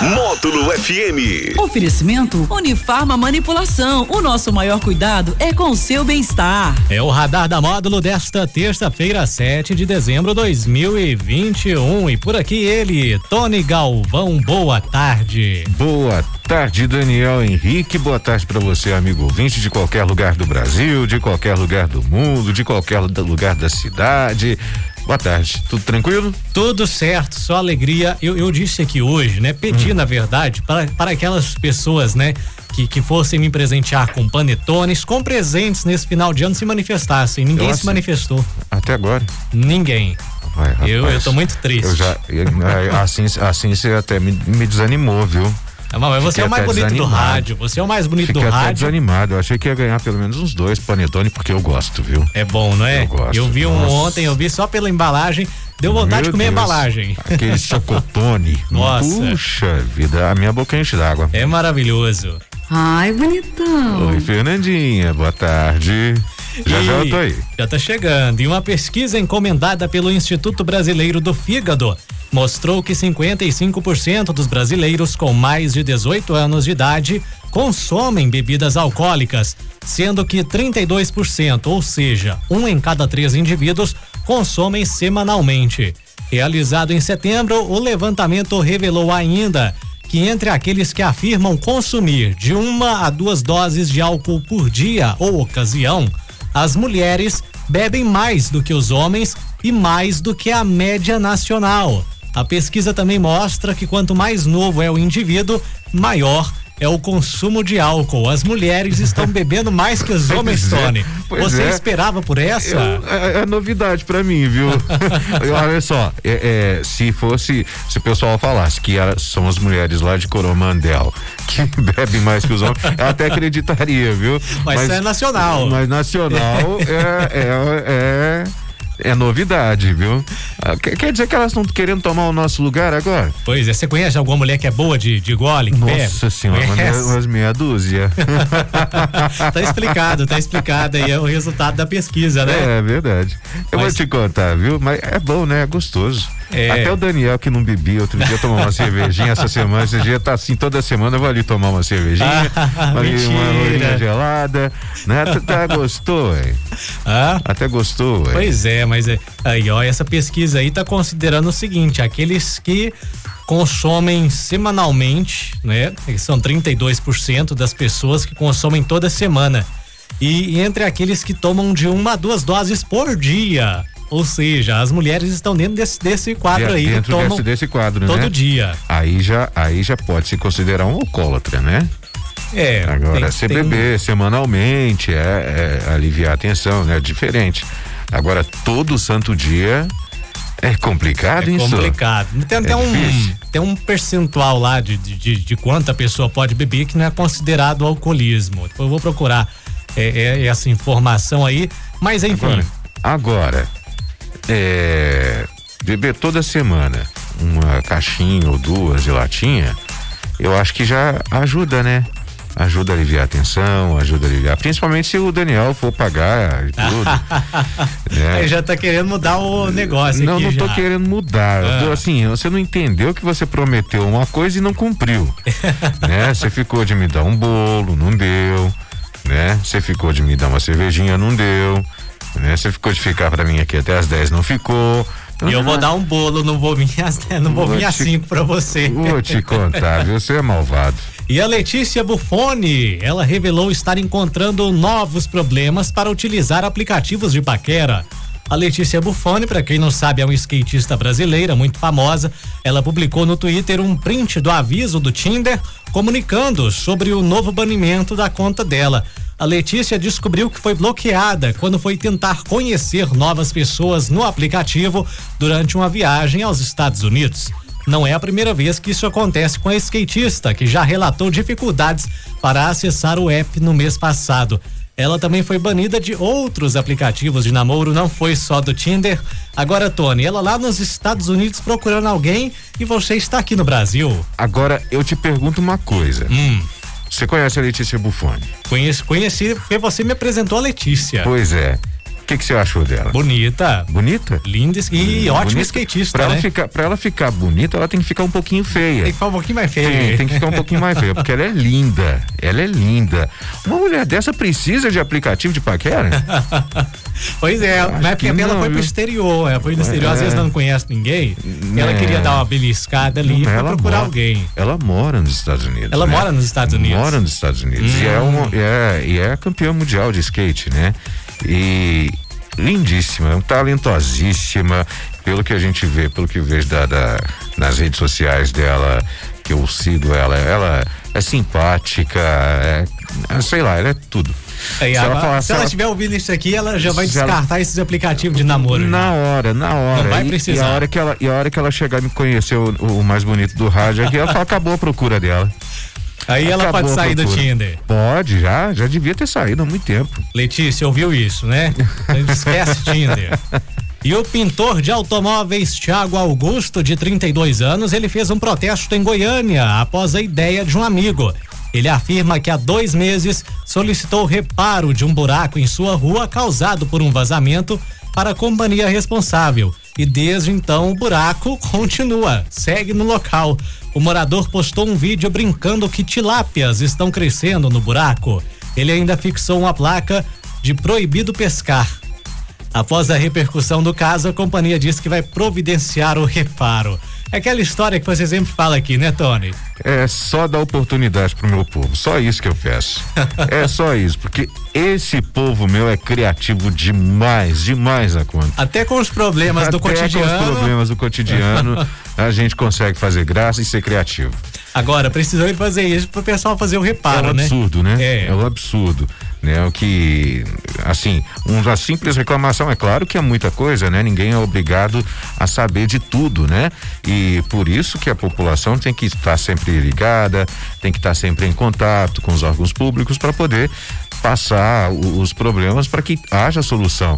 Módulo FM. Oferecimento Unifarma Manipulação. O nosso maior cuidado é com o seu bem-estar. É o radar da módulo desta terça-feira, 7 de dezembro de 2021. E por aqui ele, Tony Galvão. Boa tarde. Boa tarde, Daniel Henrique. Boa tarde para você, amigo ouvinte de qualquer lugar do Brasil, de qualquer lugar do mundo, de qualquer lugar da cidade. Boa tarde, tudo tranquilo? Tudo certo, só alegria. Eu, eu disse aqui hoje, né? Pedi, hum. na verdade, para, para aquelas pessoas, né? Que, que fossem me presentear com panetones, com presentes nesse final de ano se manifestassem. Ninguém eu se manifestou. Até agora? Ninguém. Vai, rapaz, eu, eu tô muito triste. Eu já, assim, assim você até me, me desanimou, viu? Mas você Fiquei é o mais bonito desanimado. do rádio. Você é o mais bonito Fiquei do até rádio. desanimado. Eu achei que ia ganhar pelo menos uns dois panetone, porque eu gosto, viu? É bom, não é? Eu gosto. Eu vi um ontem, eu vi só pela embalagem. Deu vontade Meu de comer Deus. a embalagem. Aquele chocotone. Nossa. Puxa vida, a minha boca enche d'água. É maravilhoso. Ai, bonitão. Oi, Fernandinha, boa tarde. Já e já eu tô aí. Já tá chegando. E uma pesquisa encomendada pelo Instituto Brasileiro do Fígado mostrou que 55% dos brasileiros com mais de 18 anos de idade consomem bebidas alcoólicas, sendo que 32%, ou seja, um em cada três indivíduos, consomem semanalmente. Realizado em setembro, o levantamento revelou ainda que entre aqueles que afirmam consumir de uma a duas doses de álcool por dia ou ocasião, as mulheres bebem mais do que os homens e mais do que a média nacional. A pesquisa também mostra que quanto mais novo é o indivíduo, maior é o consumo de álcool. As mulheres estão bebendo mais que os homens, é, Tony. Você é. esperava por essa? Eu, é, é, novidade para mim, viu? Olha só, é, é, se fosse, se o pessoal falasse que era, são as mulheres lá de Coromandel que bebem mais que os homens, eu até acreditaria, viu? Mas, mas é nacional. Mas nacional é, é é novidade, viu? Ah, quer, dizer que elas estão querendo tomar o nosso lugar agora? Pois é, você conhece alguma mulher que é boa de, de gole? Nossa senhora, umas meia dúzia. tá explicado, tá explicado aí, é o resultado da pesquisa, né? É verdade. Eu Mas... vou te contar, viu? Mas é bom, né? É gostoso. É. Até o Daniel que não bebia, outro dia tomou uma cervejinha essa semana, esse dia tá assim, toda semana eu vou ali tomar uma cervejinha, ah, ali uma lourinha gelada, né? Até gostou, hein? Ah? Até gostou, hein? Pois é, mas é, aí, ó, essa pesquisa aí tá considerando o seguinte, aqueles que consomem semanalmente, né? São 32% das pessoas que consomem toda semana. E entre aqueles que tomam de uma a duas doses por dia. Ou seja, as mulheres estão dentro desse, desse quadro de, aí. Dentro desse, desse quadro, todo né? Todo dia. Aí já, aí já pode se considerar um alcoólatra, né? É. Agora, tem, se tem... beber semanalmente, é, é, aliviar a tensão, né? Diferente. Agora, todo santo dia é complicado é isso? complicado. Tem até é um, tem um percentual lá de, de, de, quanta pessoa pode beber que não é considerado alcoolismo. Depois eu vou procurar é, é, essa informação aí. Mas enfim. Agora, agora é, beber toda semana uma caixinha ou duas de latinha, eu acho que já ajuda, né? Ajuda a aliviar a tensão, ajuda a aliviar. Principalmente se o Daniel for pagar e tudo. né? Aí já tá querendo mudar o negócio. Não, não já. tô querendo mudar. Ah. Assim, você não entendeu que você prometeu uma coisa e não cumpriu. né? Você ficou de me dar um bolo, não deu. Né? Você ficou de me dar uma cervejinha, não deu né? Você ficou de ficar para mim aqui até as 10, não ficou. Então, e eu vou dar um bolo, não vou vir às 10, não vou, vou vir 5 para você. Vou te contar, viu? Você é malvado. E a Letícia Buffoni, ela revelou estar encontrando novos problemas para utilizar aplicativos de paquera. A Letícia Buffoni, para quem não sabe, é uma skatista brasileira muito famosa. Ela publicou no Twitter um print do aviso do Tinder comunicando sobre o novo banimento da conta dela a Letícia descobriu que foi bloqueada quando foi tentar conhecer novas pessoas no aplicativo durante uma viagem aos Estados Unidos. Não é a primeira vez que isso acontece com a skatista, que já relatou dificuldades para acessar o app no mês passado. ela também foi banida de outros aplicativos de namoro, não foi só do Tinder. Agora, Tony, ela lá nos Estados Unidos procurando alguém e você está aqui no Brasil. Agora, eu te pergunto uma coisa. Hum. Você conhece a Letícia Buffoni? Conheci, conheci porque você me apresentou a Letícia. Pois é que, que você achou dela? Bonita. Bonita? Linda e hum, ótima skatista. Pra, né? ela ficar, pra ela ficar bonita, ela tem que ficar um pouquinho feia. Tem que ficar um pouquinho mais feia. Tem, tem que ficar um pouquinho mais feia, porque ela é linda. Ela é linda. Uma mulher dessa precisa de aplicativo de paquera? pois é, na época ela foi pro exterior. Ela foi no exterior, é. às vezes ela não conhece ninguém. É. Ela queria dar uma beliscada ali pra procurar mora, alguém. Ela mora nos Estados Unidos. Ela né? mora nos Estados Unidos. Mora nos Estados Unidos. Hum. E, é uma, é, e é campeã mundial de skate, né? E lindíssima, talentosíssima, pelo que a gente vê, pelo que eu vejo da, da, nas redes sociais dela, que eu sigo ela, ela é simpática, é, é sei lá, ela é tudo. se, ela, falar, se ela estiver ouvindo isso aqui, ela já vai descartar ela, esses aplicativos de namoro. Na já. hora, na hora. Não vai precisar. E, e, a hora que ela, e a hora que ela chegar e me conhecer o, o mais bonito do rádio aqui, ela fala, acabou a procura dela. Aí Acabou ela pode sair do Tinder. Pode, já, já devia ter saído há muito tempo. Letícia, ouviu isso, né? Esquece Tinder. E o pintor de automóveis Tiago Augusto, de 32 anos, ele fez um protesto em Goiânia após a ideia de um amigo. Ele afirma que há dois meses solicitou reparo de um buraco em sua rua causado por um vazamento para a companhia responsável. E desde então o buraco continua, segue no local. O morador postou um vídeo brincando que tilápias estão crescendo no buraco. Ele ainda fixou uma placa de proibido pescar. Após a repercussão do caso, a companhia disse que vai providenciar o reparo. É aquela história que você sempre fala aqui, né, Tony? É só dar oportunidade pro meu povo, só isso que eu peço. é só isso, porque esse povo meu é criativo demais, demais a conta. Até com os problemas Até do cotidiano. Até com os problemas do cotidiano, a gente consegue fazer graça e ser criativo. Agora, precisou ele fazer isso para o pessoal fazer o reparo, é um né? absurdo, né? É. é um absurdo, né? O que, assim, uma simples reclamação, é claro que é muita coisa, né? Ninguém é obrigado a saber de tudo, né? E por isso que a população tem que estar sempre ligada, tem que estar sempre em contato com os órgãos públicos para poder passar os problemas para que haja solução.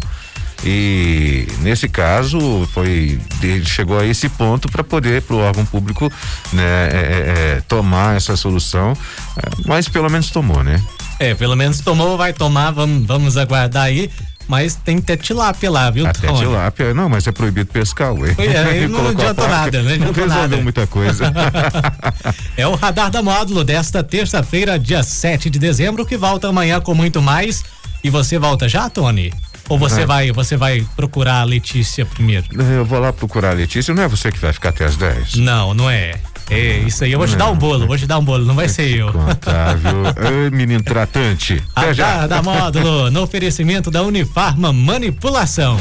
E nesse caso foi ele chegou a esse ponto para poder para o órgão público né, é, é, é, tomar essa solução, é, mas pelo menos tomou, né? É, pelo menos tomou, vai tomar, vamos, vamos aguardar aí. Mas tem até tilápia lá, viu, Até Tony? tilápia, não, mas é proibido pescar, ué. É, não adiantou nada, né? Não resolveu nada. muita coisa. é o Radar da Módulo desta terça-feira, dia 7 de dezembro, que volta amanhã com muito mais. E você volta já, Tony? Ou você é. vai, você vai procurar a Letícia primeiro? Eu vou lá procurar a Letícia, não é você que vai ficar até as 10? Não, não é. É, isso aí, eu vou te dar um bolo, vou te dar um bolo, não vai ser eu. Contável. Ei, menino tratante. Até já. da módulo, no oferecimento da Unifarma Manipulação.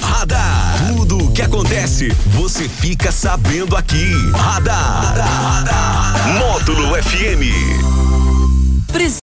Radar. Tudo o que acontece, você fica sabendo aqui. Radar. Radar. Radar. Módulo FM.